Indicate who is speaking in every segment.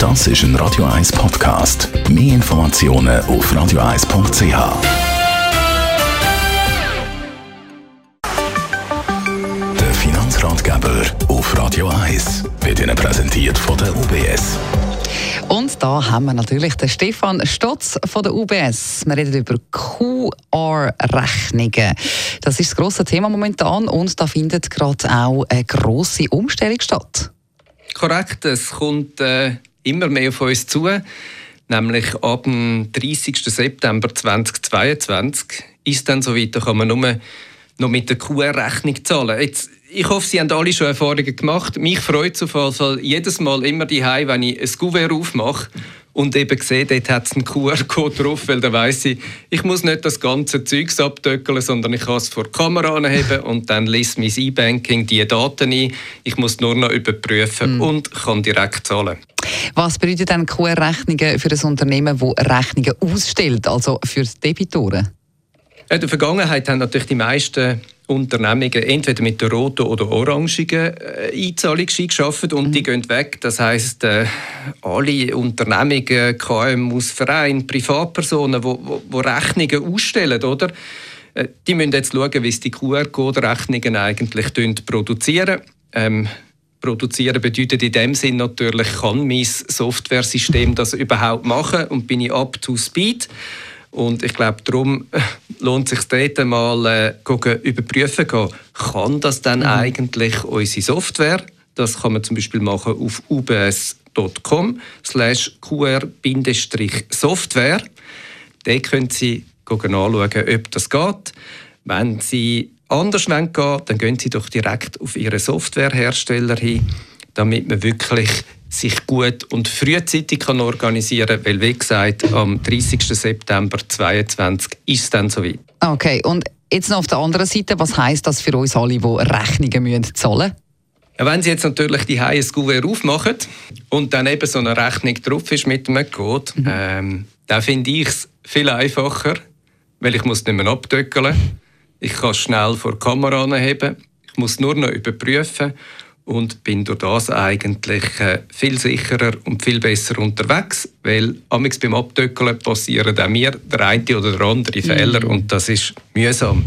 Speaker 1: Das ist ein Radio 1 Podcast. Mehr Informationen auf radio1.ch. Der Finanzratgeber auf Radio 1 wird Ihnen präsentiert von der UBS.
Speaker 2: Und da haben wir natürlich den Stefan Stotz von der UBS. Wir reden über QR-Rechnungen. Das ist das grosse Thema momentan und da findet gerade auch eine grosse Umstellung statt.
Speaker 3: Korrekt, es kommt äh, immer mehr auf uns zu. Nämlich ab dem 30. September 2022 ist dann so weit, da kann man nur noch mit der QR-Rechnung zahlen. Jetzt ich hoffe, Sie haben alle schon Erfahrungen gemacht. Mich freut es auf jeden Fall jedes Mal immer die wenn ich ein Kuvert aufmache und eben sehe, dort hat es einen QR-Code drauf, weil dann weiss ich, ich muss nicht das ganze Zeugs abdöckeln, sondern ich kann es vor die Kamera anheben und dann liest mein E-Banking die Daten ein. Ich muss nur noch überprüfen mm. und kann direkt zahlen.
Speaker 2: Was bedeutet dann QR-Rechnungen für ein Unternehmen, das Rechnungen ausstellt, also für Debitoren?
Speaker 3: In der Vergangenheit haben natürlich die meisten Unternehmungen entweder mit der roten oder orangigen äh, Einzahlungsschein geschaffen und mhm. die gehen weg. Das heißt, äh, alle Unternehmungen, KMUs, Vereine, Privatpersonen, die Rechnungen ausstellen, oder? Äh, die müssen jetzt schauen, wie sie die QR-Code-Rechnungen eigentlich produzieren. Ähm, produzieren bedeutet in dem Sinn natürlich, kann mein Softwaresystem das überhaupt machen und bin ich up to speed? Und ich glaube, darum lohnt es sich dort mal äh, gucken, überprüfen gehen, kann das dann mhm. eigentlich unsere Software? Das kann man zum Beispiel machen auf ubs.com slash qr-software. Dort können Sie anschauen, ob das geht. Wenn Sie anders gehen dann gehen Sie doch direkt auf Ihren Softwarehersteller hin, damit man wirklich sich gut und frühzeitig kann organisieren kann, weil wie gesagt, am 30. September 2022 ist es dann soweit.
Speaker 2: Okay, und jetzt noch auf der anderen Seite, was heisst das für uns alle, die Rechnungen müssen zahlen
Speaker 3: müssen? wenn Sie jetzt natürlich die ein Kuvert aufmachen und dann eben so eine Rechnung drauf ist mit einem Code, mhm. ähm, dann finde ich es viel einfacher, weil ich muss nicht mehr abdöckeln. Ich kann schnell vor die Kamera anheben. Ich muss nur noch überprüfen und bin durch das eigentlich äh, viel sicherer und viel besser unterwegs, weil amigs beim Abdöckeln passieren auch mir der eine oder der andere Fehler mm. und das ist mühsam.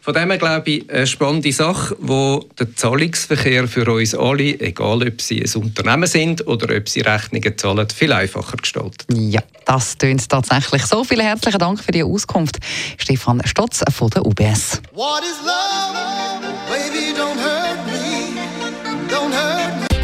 Speaker 3: Von dem her glaube ich eine spannende Sache, wo der Zahlungsverkehr für uns alle, egal ob sie ein Unternehmen sind oder ob sie Rechnungen zahlen, viel einfacher gestaltet.
Speaker 2: Ja, das tönt tatsächlich so. Vielen herzlichen Dank für die Auskunft, Stefan Stotz von der UBS.